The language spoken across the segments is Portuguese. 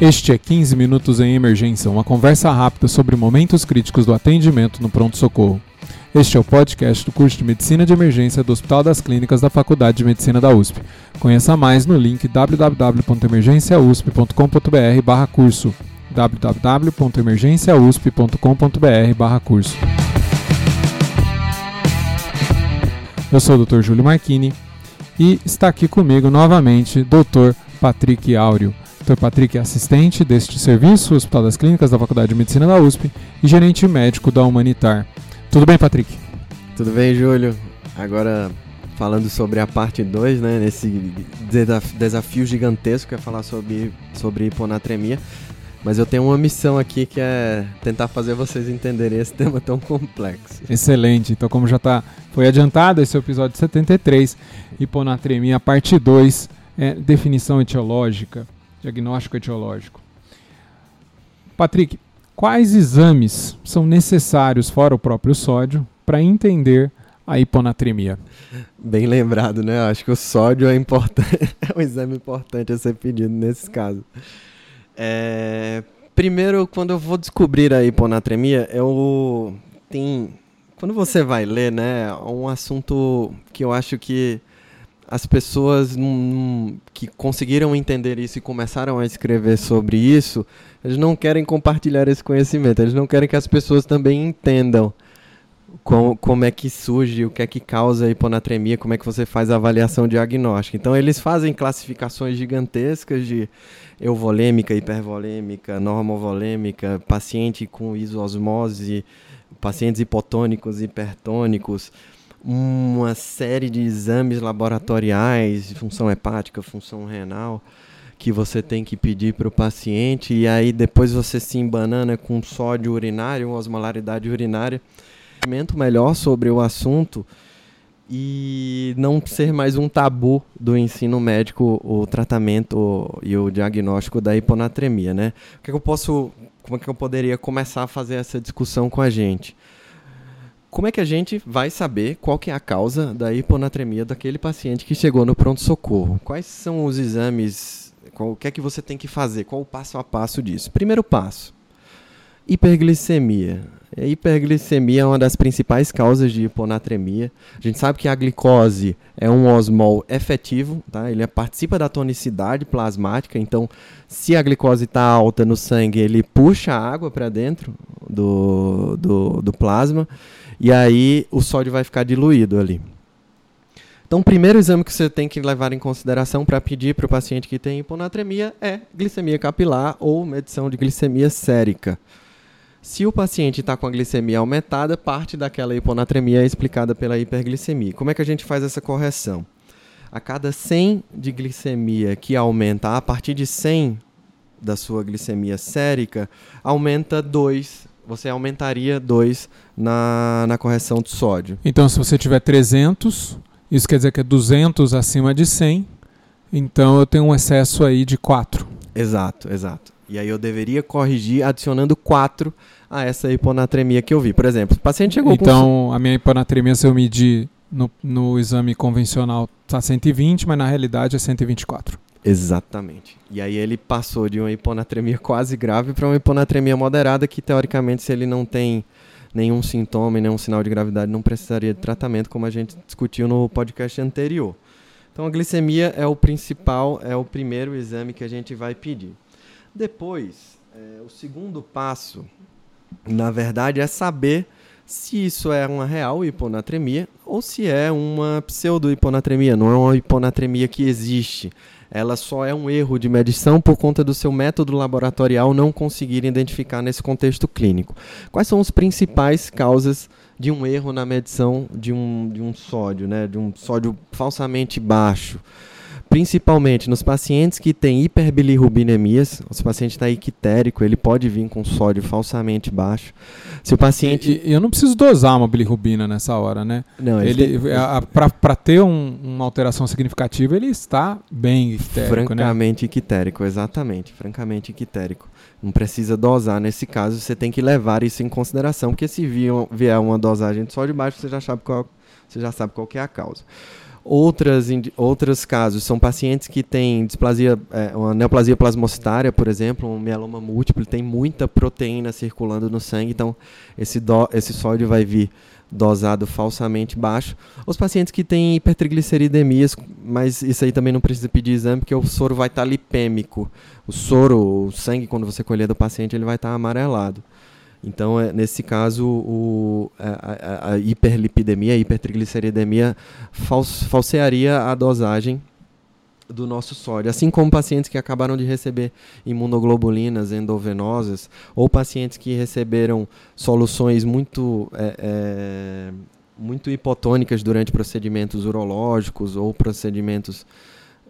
Este é 15 Minutos em Emergência, uma conversa rápida sobre momentos críticos do atendimento no pronto-socorro. Este é o podcast do curso de Medicina de Emergência do Hospital das Clínicas da Faculdade de Medicina da USP. Conheça mais no link www.emergenciausp.com.br curso www.emergenciausp.com.br curso Eu sou o Dr. Júlio Marchini e está aqui comigo novamente Dr. Patrick Áureo. Dr. Patrick é assistente deste serviço, Hospital das Clínicas da Faculdade de Medicina da USP e gerente médico da Humanitar. Tudo bem, Patrick? Tudo bem, Júlio. Agora falando sobre a parte 2, né, nesse desafio gigantesco que é falar sobre, sobre hiponatremia. Mas eu tenho uma missão aqui que é tentar fazer vocês entenderem esse tema tão complexo. Excelente. Então, como já tá, foi adiantado, esse é o episódio 73, hiponatremia, parte 2, é, definição etiológica, diagnóstico etiológico. Patrick, quais exames são necessários, fora o próprio sódio, para entender a hiponatremia? Bem lembrado, né? Acho que o sódio é importante, é um exame importante a ser pedido nesses casos. É, primeiro, quando eu vou descobrir a hiponatremia, eu tem quando você vai ler, né, um assunto que eu acho que as pessoas que conseguiram entender isso e começaram a escrever sobre isso, eles não querem compartilhar esse conhecimento, eles não querem que as pessoas também entendam como, é que surge, o que é que causa a hiponatremia, como é que você faz a avaliação diagnóstica. Então, eles fazem classificações gigantescas de euvolêmica, hipervolêmica, normovolêmica, paciente com isosmose, pacientes hipotônicos, hipertônicos, uma série de exames laboratoriais, função hepática, função renal, que você tem que pedir para o paciente, e aí depois você se embanana com sódio urinário, osmolaridade urinária melhor sobre o assunto e não ser mais um tabu do ensino médico o tratamento e o diagnóstico da hiponatremia, né? O que, é que eu posso, como é que eu poderia começar a fazer essa discussão com a gente? Como é que a gente vai saber qual que é a causa da hiponatremia daquele paciente que chegou no pronto socorro? Quais são os exames? Qual, o que é que você tem que fazer? Qual o passo a passo disso? Primeiro passo: hiperglicemia. A hiperglicemia é uma das principais causas de hiponatremia. A gente sabe que a glicose é um osmol efetivo, tá? ele participa da tonicidade plasmática, então se a glicose está alta no sangue, ele puxa a água para dentro do, do, do plasma e aí o sódio vai ficar diluído ali. Então, o primeiro exame que você tem que levar em consideração para pedir para o paciente que tem hiponatremia é glicemia capilar ou medição de glicemia sérica. Se o paciente está com a glicemia aumentada, parte daquela hiponatremia é explicada pela hiperglicemia. Como é que a gente faz essa correção? A cada 100 de glicemia que aumenta, a partir de 100 da sua glicemia sérica, aumenta 2. Você aumentaria 2 na, na correção de sódio. Então, se você tiver 300, isso quer dizer que é 200 acima de 100, então eu tenho um excesso aí de 4. Exato, exato. E aí eu deveria corrigir adicionando 4 a essa hiponatremia que eu vi. Por exemplo, o paciente chegou então, com... Então, a minha hiponatremia, se eu medir no, no exame convencional, está 120, mas na realidade é 124. Exatamente. E aí ele passou de uma hiponatremia quase grave para uma hiponatremia moderada, que teoricamente, se ele não tem nenhum sintoma e nenhum sinal de gravidade, não precisaria de tratamento, como a gente discutiu no podcast anterior. Então a glicemia é o principal, é o primeiro exame que a gente vai pedir. Depois, é, o segundo passo, na verdade, é saber se isso é uma real hiponatremia ou se é uma pseudo-hiponatremia, não é uma hiponatremia que existe. Ela só é um erro de medição por conta do seu método laboratorial não conseguir identificar nesse contexto clínico. Quais são as principais causas de um erro na medição de um, de um sódio, né? de um sódio falsamente baixo? Principalmente nos pacientes que têm hiperbilirrubinemias, se o paciente está ictérico, ele pode vir com sódio falsamente baixo. Se o paciente... E, eu não preciso dosar uma bilirrubina nessa hora, né? Não, ele, tem... para ter um, uma alteração significativa, ele está bem ictérico, né? Francamente né? ictérico, exatamente, francamente ictérico. Não precisa dosar nesse caso, você tem que levar isso em consideração, porque se vier uma dosagem de sódio baixo, você já sabe qual, você já sabe qual é a causa. Outras, outros casos são pacientes que têm displasia, é, uma neoplasia plasmocitária, por exemplo, um mieloma múltiplo, tem muita proteína circulando no sangue, então esse, do, esse sódio vai vir dosado falsamente baixo. Os pacientes que têm hipertrigliceridemias, mas isso aí também não precisa pedir exame, porque o soro vai estar lipêmico. O soro, o sangue, quando você colher do paciente, ele vai estar amarelado. Então, é, nesse caso, o, a, a, a, hiperlipidemia, a hipertrigliceridemia fals, falsearia a dosagem do nosso sódio. Assim como pacientes que acabaram de receber imunoglobulinas endovenosas ou pacientes que receberam soluções muito, é, é, muito hipotônicas durante procedimentos urológicos ou procedimentos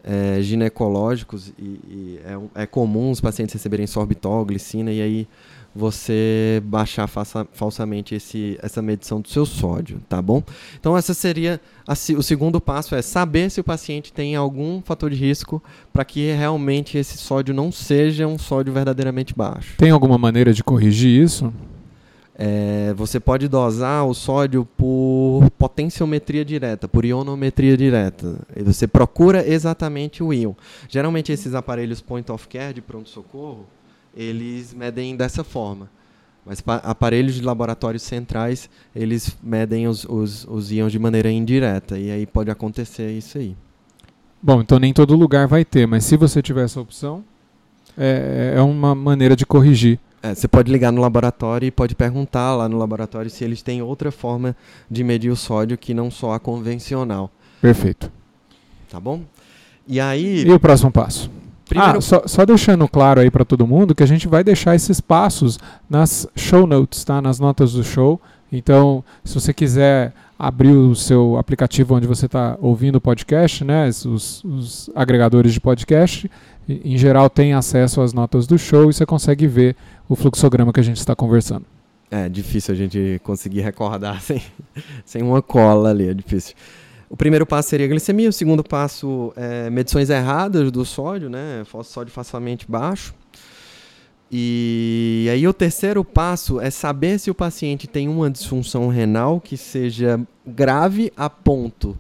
é, ginecológicos. E, e é, é comum os pacientes receberem sorbitol, glicina, e aí você baixar falsa, falsamente esse, essa medição do seu sódio, tá bom? Então essa seria a, o segundo passo é saber se o paciente tem algum fator de risco para que realmente esse sódio não seja um sódio verdadeiramente baixo. Tem alguma maneira de corrigir isso? É, você pode dosar o sódio por potenciometria direta, por ionometria direta. E você procura exatamente o íon. Geralmente esses aparelhos point of care de pronto-socorro, eles medem dessa forma. Mas aparelhos de laboratórios centrais, eles medem os, os, os íons de maneira indireta. E aí pode acontecer isso aí. Bom, então nem todo lugar vai ter, mas se você tiver essa opção, é, é uma maneira de corrigir. É, você pode ligar no laboratório e pode perguntar lá no laboratório se eles têm outra forma de medir o sódio que não só a convencional. Perfeito. Tá bom? E aí. E o próximo passo? Primeiro... Ah, só, só, deixando claro aí para todo mundo que a gente vai deixar esses passos nas show notes, tá? Nas notas do show. Então, se você quiser abrir o seu aplicativo onde você está ouvindo o podcast, né? Os, os, agregadores de podcast, em geral tem acesso às notas do show e você consegue ver o fluxograma que a gente está conversando. É difícil a gente conseguir recordar sem, sem uma cola ali, é difícil. O primeiro passo seria glicemia, o segundo passo é medições erradas do sódio, né? Sódio facilmente baixo. E aí o terceiro passo é saber se o paciente tem uma disfunção renal que seja grave a ponto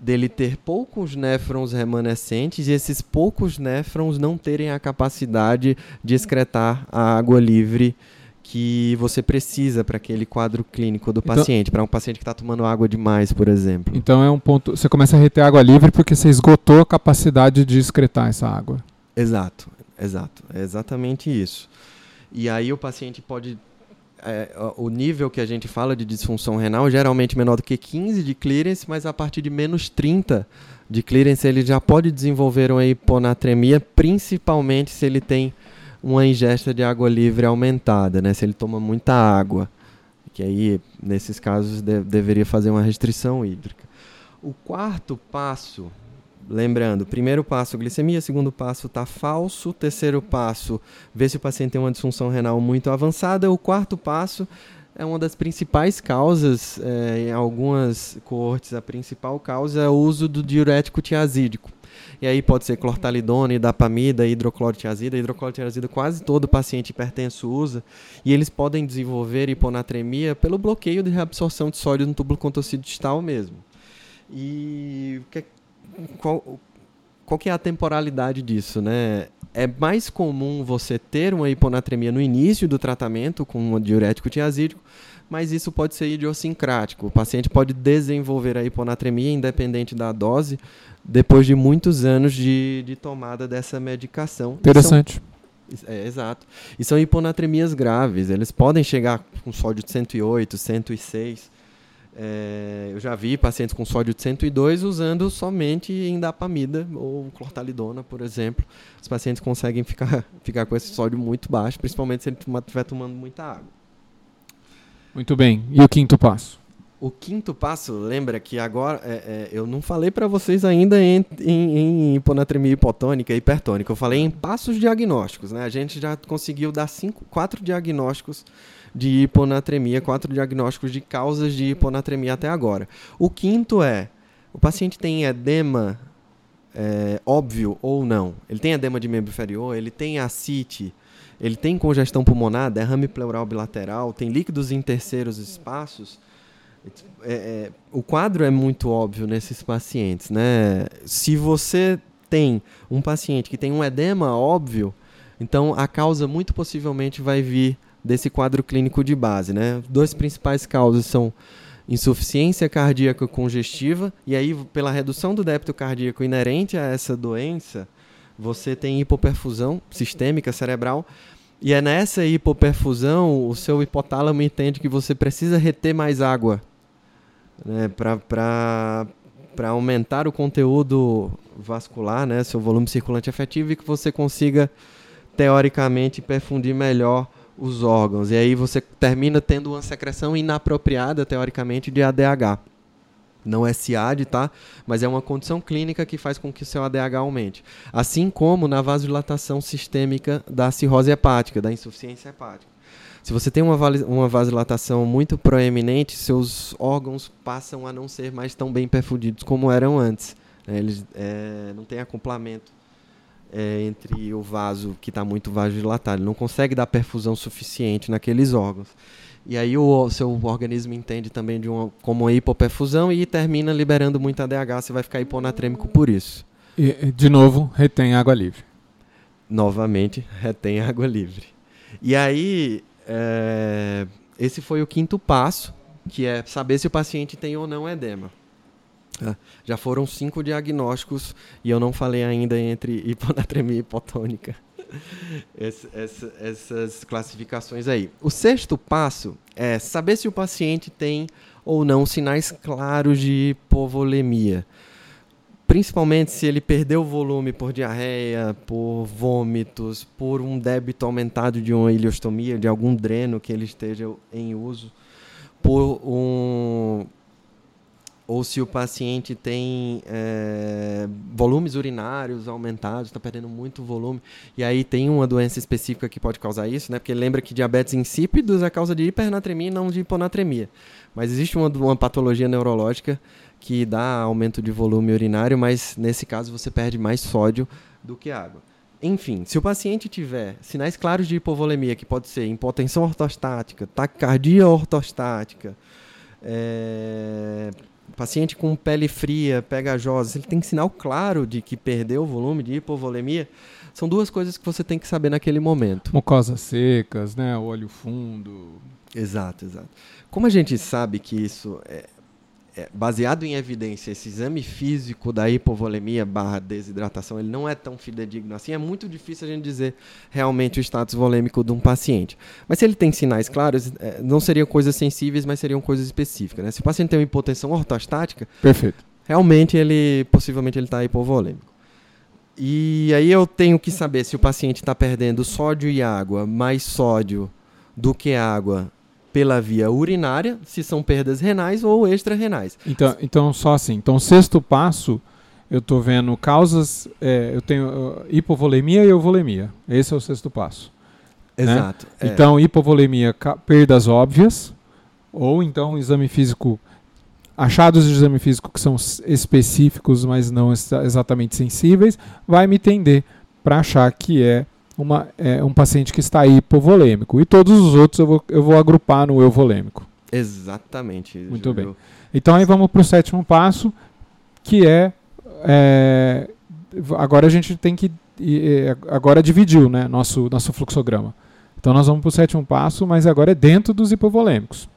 dele ter poucos néfrons remanescentes e esses poucos néfrons não terem a capacidade de excretar a água livre que você precisa para aquele quadro clínico do então, paciente, para um paciente que está tomando água demais, por exemplo. Então é um ponto. Você começa a reter água livre porque você esgotou a capacidade de excretar essa água. Exato, exato. É exatamente isso. E aí o paciente pode. É, o nível que a gente fala de disfunção renal geralmente menor do que 15 de clearance, mas a partir de menos 30 de clearance ele já pode desenvolver uma hiponatremia, principalmente se ele tem uma ingesta de água livre aumentada, né? Se ele toma muita água, que aí nesses casos de, deveria fazer uma restrição hídrica. O quarto passo, lembrando, primeiro passo glicemia, segundo passo tá falso, terceiro passo ver se o paciente tem uma disfunção renal muito avançada, o quarto passo é uma das principais causas, é, em algumas coortes, a principal causa é o uso do diurético tiazídico. E aí pode ser clortalidona, idapamida, hidroclorotiazida. Hidroclorotiazida quase todo paciente hipertenso usa. E eles podem desenvolver hiponatremia pelo bloqueio de reabsorção de sódio no túbulo contorcido distal mesmo. E que, qual, qual que é a temporalidade disso, né? É mais comum você ter uma hiponatremia no início do tratamento com um diurético tiazídico, mas isso pode ser idiosincrático. O paciente pode desenvolver a hiponatremia independente da dose depois de muitos anos de, de tomada dessa medicação. Interessante. São, é, exato. E são hiponatremias graves. Eles podem chegar com sódio de 108, 106. É, eu já vi pacientes com sódio de 102 usando somente indapamida ou clortalidona, por exemplo. Os pacientes conseguem ficar, ficar com esse sódio muito baixo, principalmente se ele estiver tomando muita água. Muito bem. E o quinto passo? O quinto passo, lembra que agora é, é, eu não falei para vocês ainda em, em, em, hiponatremia hipotônica e hipertônica. Eu falei em passos diagnósticos, né? A gente já conseguiu dar cinco, quatro diagnósticos de hiponatremia, quatro diagnósticos de causas de hiponatremia até agora. O quinto é o paciente tem edema é, óbvio ou não. Ele tem edema de membro inferior, ele tem ascite, ele tem congestão pulmonar, derrame pleural bilateral, tem líquidos em terceiros espaços É, é, o quadro é muito óbvio nesses pacientes, né? Se você tem um paciente que tem um edema óbvio, então a causa muito possivelmente vai vir desse quadro clínico de base, né? Duas principais causas são insuficiência cardíaca congestiva e aí pela redução do débito cardíaco inerente a essa doença, você tem hipoperfusão sistêmica cerebral e é nessa hipoperfusão o seu hipotálamo entende que você precisa reter mais água né, para aumentar o conteúdo vascular, né, seu volume circulante efetivo e que você consiga teoricamente perfundir melhor os órgãos. E aí você termina tendo uma secreção inapropriada, teoricamente, de ADH. Não é SIAD, tá? Mas é uma condição clínica que faz com que seu ADH aumente. Assim como na vasodilatação sistêmica da cirrose hepática, da insuficiência hepática. Se você tem uma, uma vasodilatação muito proeminente, seus órgãos passam a não ser mais tão bem perfundidos como eram antes. Né? Eles é, não têm acoplamento é, entre o vaso que está muito vasodilatado. Ele não consegue dar perfusão suficiente naqueles órgãos. E aí o, seu organismo entende também de uma, como uma hipoperfusão e termina liberando muito ADH, você vai ficar hiponatrêmico por isso. E, de novo, retém água livre. Novamente, retém água livre. E aí, é, esse foi o quinto passo, que é saber se o paciente tem ou não edema. É, já foram cinco diagnósticos e eu não falei ainda entre hiponatremia e hipotônica. Essa, essa, essas classificações aí. O sexto passo é saber se o paciente tem ou não sinais claros de hipovolemia. Principalmente se ele perdeu volume por diarreia, por vômitos, por um débito aumentado de uma ileostomia, de algum dreno que ele esteja em uso, por um ou se o paciente tem é, volumes urinários aumentados, está perdendo muito volume, e aí tem uma doença específica que pode causar isso, né? Porque lembra que diabetes insípidos é causa de hipernatremia e não de hiponatremia. Mas existe uma, uma patologia neurológica que dá aumento de volume urinário, mas nesse caso você perde mais sódio do que água. Enfim, se o paciente tiver sinais claros de hipovolemia, que pode ser impotência ortostática, taquicardia ortostática, é, paciente com pele fria, pegajosa, ele tem sinal claro de que perdeu o volume de hipovolemia, são duas coisas que você tem que saber naquele momento. Mucosas secas, né? Olho fundo. Exato, exato. Como a gente sabe que isso é, é, baseado em evidência, esse exame físico da hipovolemia barra desidratação, ele não é tão fidedigno assim, é muito difícil a gente dizer realmente o status volêmico de um paciente. Mas se ele tem sinais claros, é, não seriam coisas sensíveis, mas seriam coisas específicas. Né? Se o paciente tem uma hipotensão ortostática, Perfeito. realmente ele, possivelmente ele está hipovolêmico. E aí eu tenho que saber se o paciente está perdendo sódio e água, mais sódio do que água pela via urinária, se são perdas renais ou extra-renais. Então, então, só assim. Então, sexto passo, eu estou vendo causas. É, eu tenho uh, hipovolemia e euvolemia. Esse é o sexto passo. Né? Exato. Né? É. Então, hipovolemia, perdas óbvias, ou então exame físico. Achados de exame físico que são específicos, mas não exatamente sensíveis, vai me tender para achar que é uma, é, um paciente que está hipovolêmico. E todos os outros eu vou, eu vou agrupar no euvolêmico. Exatamente. Muito Júlio. bem. Então aí vamos para o sétimo passo, que é, é, agora a gente tem que agora dividiu, né, nosso nosso fluxograma. Então nós vamos para o sétimo passo, mas agora é dentro dos hipovolêmicos.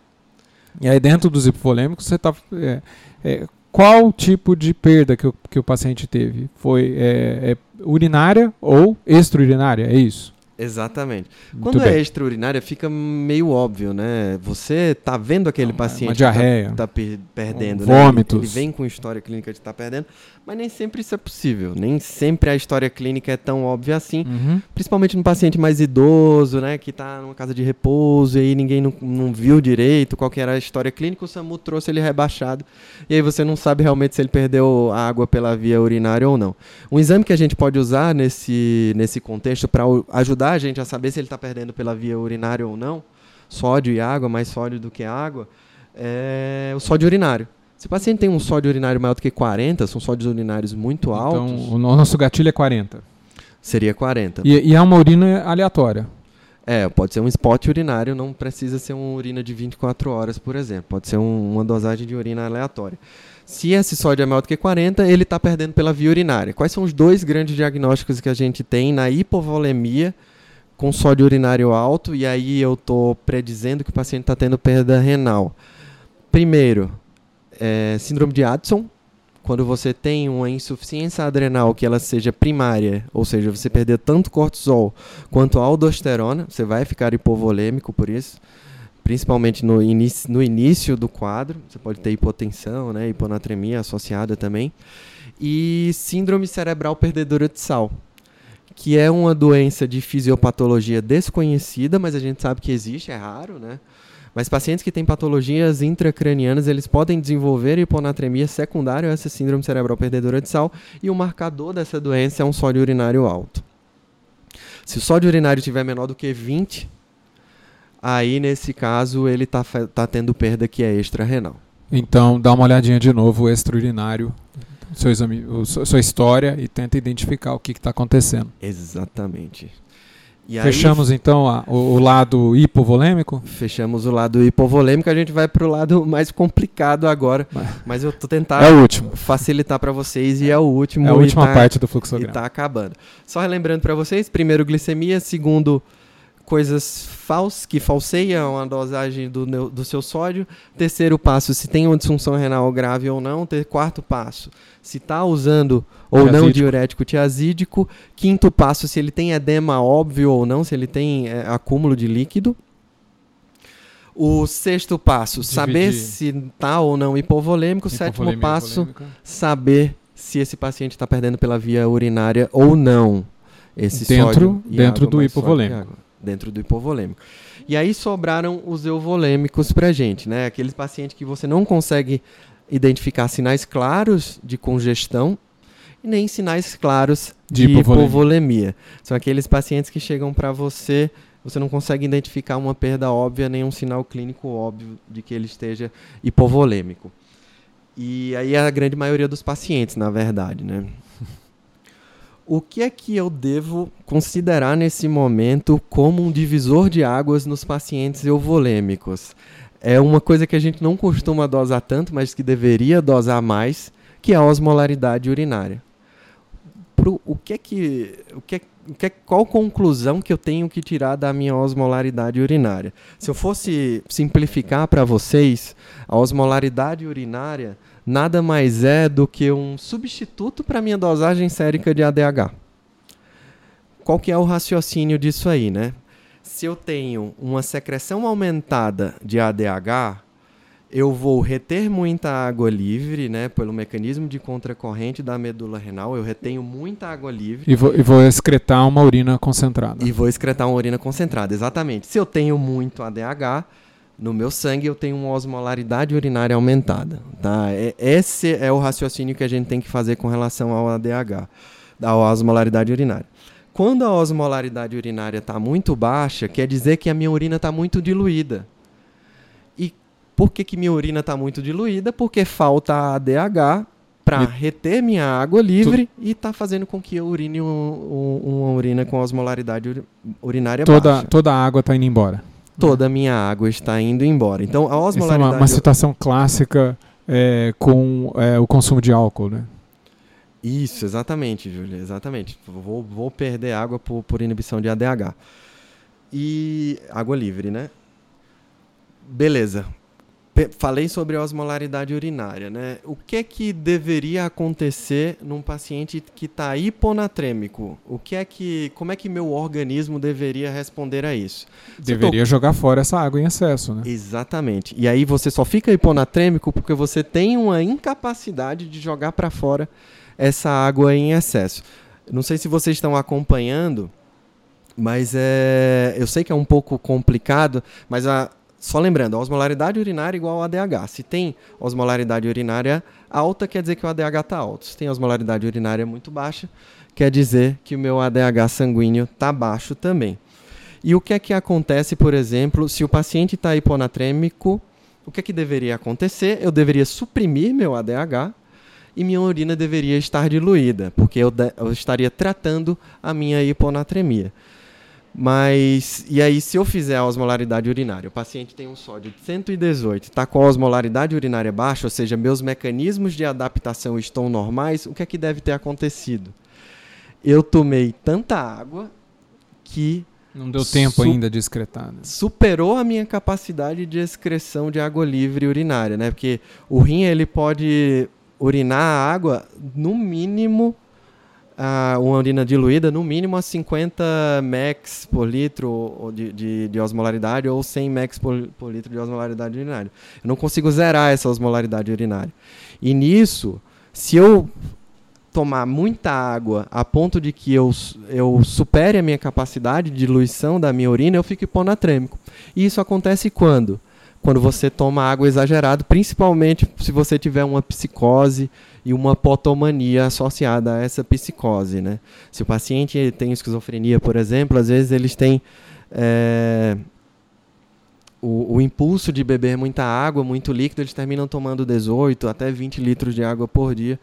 E aí dentro dos hipovolêmicos você está é, é, qual tipo de perda que o, que o paciente teve? Foi é, é urinária ou extraurinária? É isso? Exatamente. Quando é bem. é extraurinária, fica meio óbvio, né? Você tá vendo aquele Não, paciente uma diarreia, que tá, tá per perdendo, um né? Vômitos. Ele vem com história clínica de estar tá perdendo, mas nem sempre isso é possível. Nem sempre a história clínica é tão óbvia assim. Uhum. Principalmente no paciente mais idoso, né? Que tá numa casa de repouso e aí ninguém não, não viu direito qual que era a história clínica, o SAMU trouxe ele rebaixado. E aí você não sabe realmente se ele perdeu água pela via urinária ou não. Um exame que a gente pode usar nesse, nesse contexto para ajudar ajudar a gente a saber se ele está perdendo pela via urinária ou não, sódio e água, mais sódio do que água, é o sódio urinário. Se o paciente tem um sódio urinário maior do que 40, são sódios urinários muito então, altos. Então, o nosso gatilho é 40. Seria 40. E, e é uma urina aleatória. É, pode ser um spot urinário, não precisa ser uma urina de 24 horas, por exemplo. Pode ser um, uma dosagem de urina aleatória. Se esse sódio é maior do que 40, ele está perdendo pela via urinária. Quais são os dois grandes diagnósticos que a gente tem na hipovolemia com sódio urinário alto? E aí eu estou predizendo que o paciente está tendo perda renal. Primeiro, é, síndrome de Addison, quando você tem uma insuficiência adrenal que ela seja primária, ou seja, você perder tanto cortisol quanto aldosterona, você vai ficar hipovolêmico por isso principalmente no, inicio, no início do quadro. Você pode ter hipotensão, né, hiponatremia associada também. E síndrome cerebral perdedora de sal, que é uma doença de fisiopatologia desconhecida, mas a gente sabe que existe, é raro, né? Mas pacientes que têm patologias intracranianas, eles podem desenvolver hiponatremia secundária a essa síndrome cerebral perdedora de sal, e o marcador dessa doença é um sódio urinário alto. Se o sódio urinário tiver menor do que 20, aí nesse caso ele está tá tendo perda que é extra-renal. Então dá uma olhadinha de novo extraurinário, seu exame, sua história e tenta identificar o que está acontecendo. Exatamente. E Fechamos aí, então a, o, o, lado hipovolêmico? Fechamos o lado hipovolêmico, a gente vai para o lado mais complicado agora. Mas eu tô tentando é o último. facilitar para vocês e é o último. É a última tá, parte do fluxograma. E está acabando. Só relembrando para vocês, primeiro glicemia, segundo coisas fals que falseiam a dosagem do, do seu sódio. Terceiro passo, se tem uma disfunção renal grave ou não. Ter, quarto passo, se está usando ou tiazídico. não diurético tiazídico. Quinto passo, se ele tem edema óbvio ou não, se ele tem é, acúmulo de líquido. O sexto passo, Dividir. saber se está ou não hipovolêmico. Sétimo passo, saber se esse paciente está perdendo pela via urinária ou não. Esse dentro dentro do hipovolêmico dentro do hipovolêmico. E aí sobraram os euvolêmicos para gente, né? Aqueles pacientes que você não consegue identificar sinais claros de congestão e nem sinais claros de, de hipovolemia. hipovolemia. São aqueles pacientes que chegam para você, você não consegue identificar uma perda óbvia, nem um sinal clínico óbvio de que ele esteja hipovolêmico. E aí a grande maioria dos pacientes, na verdade, né? O que é que eu devo considerar nesse momento como um divisor de águas nos pacientes euvolêmicos? É uma coisa que a gente não costuma dosar tanto, mas que deveria dosar mais, que é a osmolaridade urinária. Pro, o que é que, o que, é, o que é, qual conclusão que eu tenho que tirar da minha osmolaridade urinária? Se eu fosse simplificar para vocês, a osmolaridade urinária nada mais é do que um substituto para minha dosagem sérica de ADH. Qual que é o raciocínio disso aí, né? Se eu tenho uma secreção aumentada de ADH, eu vou reter muita água livre, né, pelo mecanismo de contracorrente da medula renal, eu retenho muita água livre. E vou, e vou excretar uma urina concentrada. E vou excretar uma urina concentrada, exatamente. Se eu tenho muito ADH, no meu sangue eu tenho uma osmolaridade urinária aumentada. Tá? Esse é o raciocínio que a gente tem que fazer com relação ao ADH, da osmolaridade urinária. Quando a osmolaridade urinária está muito baixa, quer dizer que a minha urina está muito diluída. E por que, que minha urina está muito diluída? Porque falta ADH para reter minha água livre tu... e está fazendo com que eu urine um, um, uma urina com osmolaridade urinária toda, baixa. Toda a água está indo embora toda a minha água está indo embora. Então, a osmolaridade... Essa é uma, uma situação clássica é, com é, o consumo de álcool, né? Isso, exatamente, Júlia, exatamente. Vou, vou perder água por, por inibição de ADH. E água livre, né? Beleza falei sobre a osmolaridade urinária, né? O que é que deveria acontecer num paciente que está hiponatrêmico? O que é que, como é que meu organismo deveria responder a isso? Deveria tô... jogar fora essa água em excesso, né? Exatamente. E aí você só fica hiponatrêmico porque você tem uma incapacidade de jogar para fora essa água em excesso. Não sei se vocês estão acompanhando, mas é, eu sei que é um pouco complicado, mas a só lembrando, a osmolaridade urinária é igual ao ADH. Se tem osmolaridade urinária alta, quer dizer que o ADH está alto. Se tem osmolaridade urinária muito baixa, quer dizer que o meu ADH sanguíneo está baixo também. E o que é que acontece, por exemplo, se o paciente está hiponatrêmico, o que é que deveria acontecer? Eu deveria suprimir meu ADH e minha urina deveria estar diluída, porque eu, eu estaria tratando a minha hiponatremia. Mas, e aí, se eu fizer a osmolaridade urinária, o paciente tem um sódio de 118, está com a osmolaridade urinária baixa, ou seja, meus mecanismos de adaptação estão normais, o que é que deve ter acontecido? Eu tomei tanta água que. Não deu tempo ainda de excretar. Né? Superou a minha capacidade de excreção de água livre urinária, né? Porque o rim ele pode urinar a água no mínimo uma urina diluída no mínimo a 50 max por litro de, de, de osmolaridade ou 100 max por, por, litro de osmolaridade urinária. Eu não consigo zerar essa osmolaridade urinária. E nisso, se eu tomar muita água a ponto de que eu, eu supere a minha capacidade de diluição da minha urina, eu fico hiponatrêmico. E isso acontece quando? Quando você toma água exagerado, principalmente se você tiver uma psicose e uma potomania associada a essa psicose. Né? Se o paciente tem esquizofrenia, por exemplo, às vezes eles têm é, o, o, impulso de beber muita água, muito líquido, eles terminam tomando 18 até 20 litros de água por dia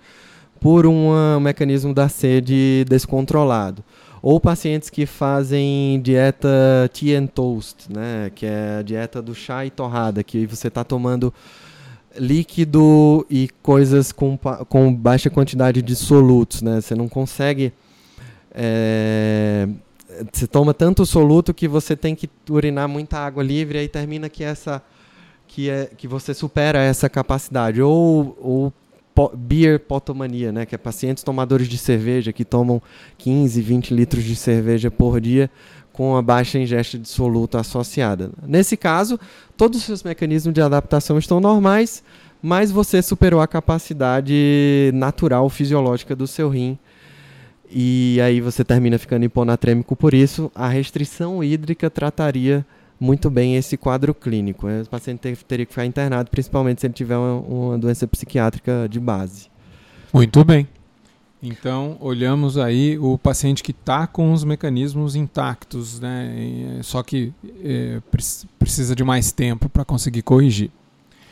por um mecanismo da sede descontrolado. Ou pacientes que fazem dieta tea and toast, né, que é a dieta do chá e torrada, que você está tomando líquido e coisas com, com baixa quantidade de solutos, né? Você não consegue. É, você toma tanto soluto que você tem que urinar muita água livre e aí termina que essa que é que você supera essa capacidade ou, ou po, beer potomania, né, que é pacientes tomadores de cerveja que tomam 15, 20 litros de cerveja por dia com a baixa ingesta de soluto associada. Nesse caso, todos os seus mecanismos de adaptação estão normais, mas você superou a capacidade natural fisiológica do seu rim. E aí você termina ficando hiponatrêmico por isso. A restrição hídrica trataria muito bem esse quadro clínico. O paciente teria que ficar internado, principalmente se ele tiver uma doença psiquiátrica de base. Muito bem. Então, olhamos aí o paciente que está com os mecanismos intactos, né? só que é, precisa de mais tempo para conseguir corrigir.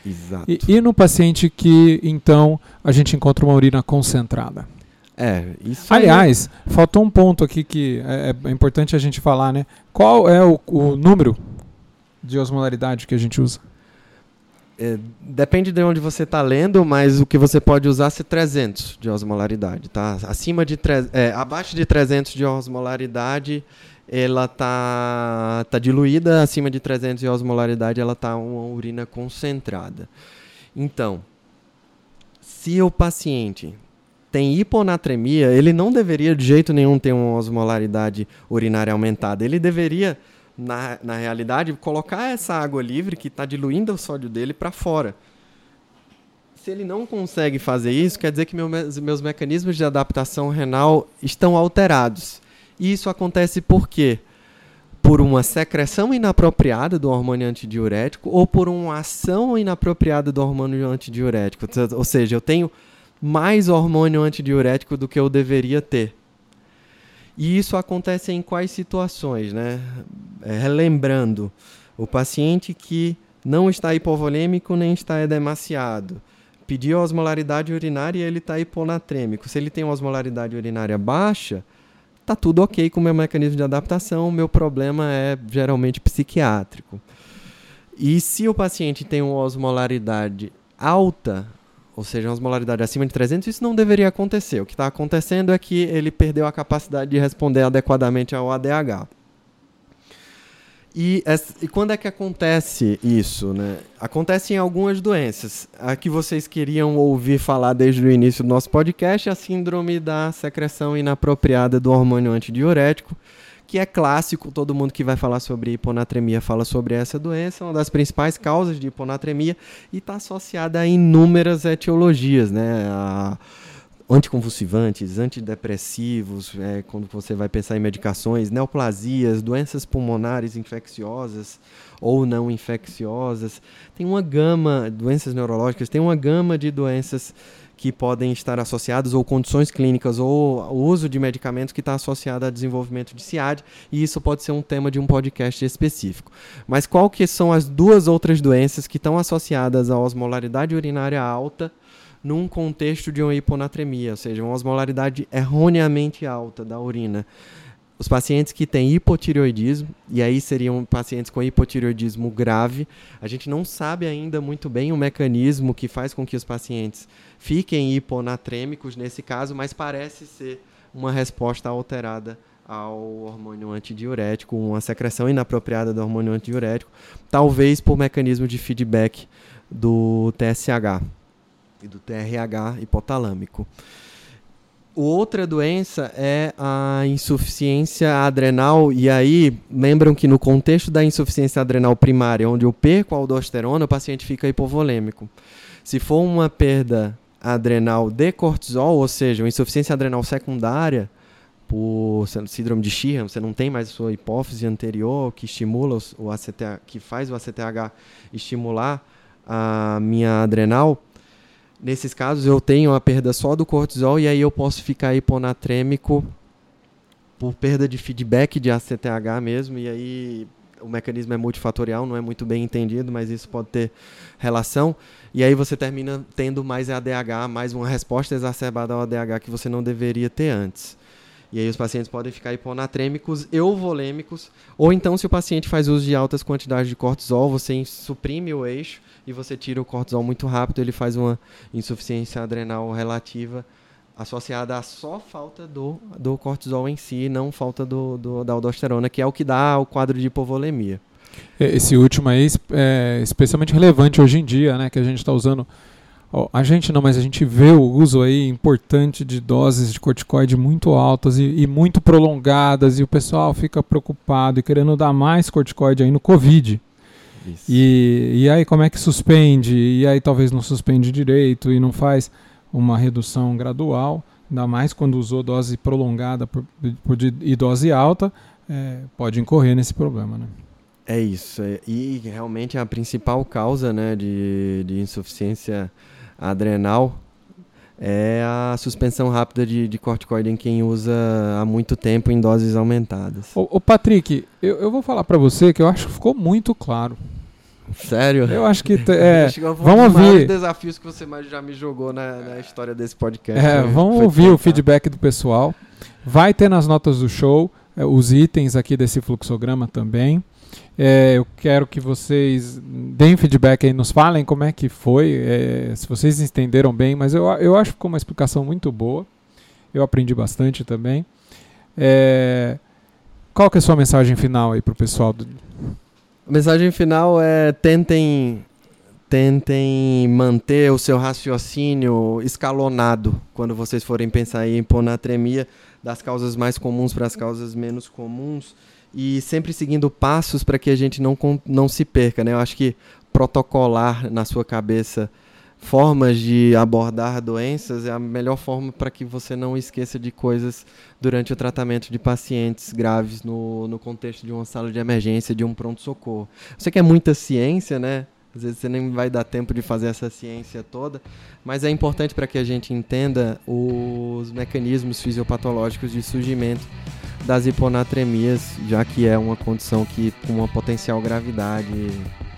Exato. E, e, no paciente que, então, a gente encontra uma urina concentrada? É, isso Aliás, aí... faltou um ponto aqui que é, é, importante a gente falar, né? Qual é o, o número de osmolaridade que a gente usa? É, depende de onde você está lendo, mas o que você pode usar é 300 de osmolaridade, tá? Acima de é, abaixo de 300 de osmolaridade, ela tá tá diluída, acima de 300 de osmolaridade, ela tá uma urina concentrada. Então, se o paciente tem hiponatremia, ele não deveria de jeito nenhum ter uma osmolaridade urinária aumentada. Ele deveria na, na realidade, colocar essa água livre que está diluindo o sódio dele para fora. Se ele não consegue fazer isso, quer dizer que meu, meus mecanismos de adaptação renal estão alterados. E isso acontece por quê? Por uma secreção inapropriada do hormônio antidiurético ou por uma ação inapropriada do hormônio antidiurético. Ou seja, eu tenho mais hormônio antidiurético do que eu deveria ter. E isso acontece em quais situações, né? É, relembrando, o paciente que não está hipovolêmico nem está edemaciado, pediu osmolaridade urinária e ele está hiponatrêmico. Se ele tem uma osmolaridade urinária baixa, tá tudo ok com o meu mecanismo de adaptação, o meu problema é geralmente psiquiátrico. E se o paciente tem uma osmolaridade alta, ou seja, osmolaridade acima de 300, isso não deveria acontecer. O que está acontecendo é que ele perdeu a capacidade de responder adequadamente ao ADH. E, e, quando é que acontece isso? Né? Acontece em algumas doenças. A que vocês queriam ouvir falar desde o início do nosso podcast é a síndrome da secreção inapropriada do hormônio antidiurético, que é clássico, todo mundo que vai falar sobre hiponatremia fala sobre essa doença, uma das principais causas de hiponatremia e está associada a inúmeras etiologias, né? A anticonvulsivantes, antidepressivos, é, quando você vai pensar em medicações, neoplasias, doenças pulmonares infecciosas ou não infecciosas, tem uma gama, doenças neurológicas, tem uma gama de doenças que podem estar associados ou condições clínicas ou uso de medicamentos que está associado a desenvolvimento de CIAD e isso pode ser um tema de um podcast específico. Mas qual que são as duas outras doenças que estão associadas à osmolaridade urinária alta num contexto de uma hiponatremia, ou seja, uma osmolaridade erroneamente alta da urina? Os pacientes que têm hipotireoidismo, e aí seriam pacientes com hipotireoidismo grave, a gente não sabe ainda muito bem o mecanismo que faz com que os pacientes fiquem hiponatrêmicos nesse caso, mas parece ser uma resposta alterada ao hormônio antidiurético, uma secreção inapropriada do hormônio antidiurético, talvez por mecanismo de feedback do TSH e do TRH hipotalâmico. Outra doença é a insuficiência adrenal, e aí lembram que no contexto da insuficiência adrenal primária, onde eu perco a aldosterona, o paciente fica hipovolêmico. Se for uma perda adrenal de cortisol, ou seja, uma insuficiência adrenal secundária, por síndrome de Sheehan, você não tem mais a sua hipófise anterior que estimula o ACTH, que faz o ACTH estimular a minha adrenal. Nesses casos eu tenho a perda só do cortisol e aí eu posso ficar hiponatrêmico por perda de feedback de ACTH mesmo e aí o mecanismo é multifatorial, não é muito bem entendido, mas isso pode ter relação. E aí você termina tendo mais ADH, mais uma resposta exacerbada ao ADH que você não deveria ter antes. E aí os pacientes podem ficar hiponatrêmicos euvolêmicos, ou então se o paciente faz uso de altas quantidades de cortisol, você suprime o eixo e você tira o cortisol muito rápido, ele faz uma insuficiência adrenal relativa associada à só falta do, do cortisol em si, não falta do, do, da aldosterona, que é o que dá o quadro de hipovolemia. Esse último aí é especialmente relevante hoje em dia, né, que a gente está usando a gente não, mas a gente vê o uso aí importante de doses de corticoide muito altas e, e, muito prolongadas e o pessoal fica preocupado e querendo dar mais corticoide aí no Covid. E, e aí como é que suspende? E aí talvez não suspende direito e não faz uma redução gradual, ainda mais quando usou dose prolongada por, por e dose alta, é, pode incorrer nesse problema, né? É isso. É, e realmente a principal causa né, de, de insuficiência adrenal é a suspensão rápida de, de corticoide em quem usa há muito tempo em doses aumentadas. Ô, ô Patrick, eu, eu vou falar para você que eu acho que ficou muito claro. Sério? Eu acho que. É, que vamos ouvir. desafios que você mais já me jogou na, na história desse podcast. É, vamos foi ouvir o feedback do pessoal. Vai ter nas notas do show é, os itens aqui desse fluxograma também. É, eu quero que vocês deem feedback aí, nos falem como é que foi, é, se vocês entenderam bem, mas eu, eu acho que ficou uma explicação muito boa. Eu aprendi bastante também. É, qual que é a sua mensagem final aí para o pessoal? Do... A mensagem final é tentem tentem manter o seu raciocínio escalonado quando vocês forem pensar em hiponatremia, das causas mais comuns para as causas menos comuns e sempre seguindo passos para que a gente não, não se perca. Né? Eu acho que protocolar na sua cabeça formas de abordar doenças é a melhor forma para que você não esqueça de coisas durante o tratamento de pacientes graves no, no contexto de uma sala de emergência, de um pronto-socorro. Eu sei que é muita ciência, né? Às vezes você nem vai dar tempo de fazer essa ciência toda, mas é importante para que a gente entenda os mecanismos fisiopatológicos de surgimento das hiponatremias, já que é uma condição que com uma potencial gravidade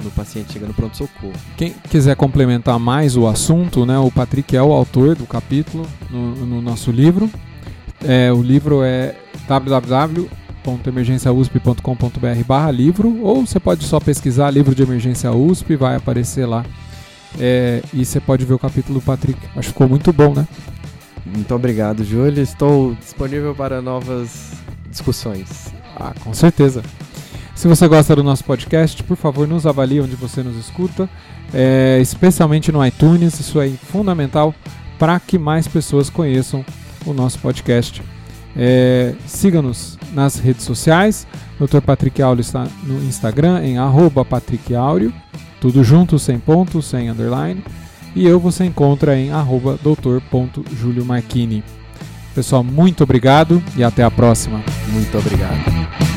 no paciente chega no pronto-socorro. Quem quiser complementar mais o assunto, né, o Patrick é o autor do capítulo no, no nosso livro. É, o livro é www.emergenciausp.com.br barra livro ou você pode só pesquisar livro de emergência USP, vai aparecer lá. É, e você pode ver o capítulo do Patrick. Acho que ficou muito bom, né? Muito obrigado, Júlio. Estou disponível para novas discussões. Ah, com certeza. Se você gosta do nosso podcast, por favor, nos avalie onde você nos escuta, é, especialmente no iTunes. Isso é fundamental para que mais pessoas conheçam o nosso podcast. É, Siga-nos nas redes sociais. Dr. Patrick Áureo está no Instagram em arroba Patrick tudo junto, sem ponto, sem underline. E eu você encontra em arroba doutor.juliomarchini. Pessoal, muito obrigado e até a próxima. Muito obrigado.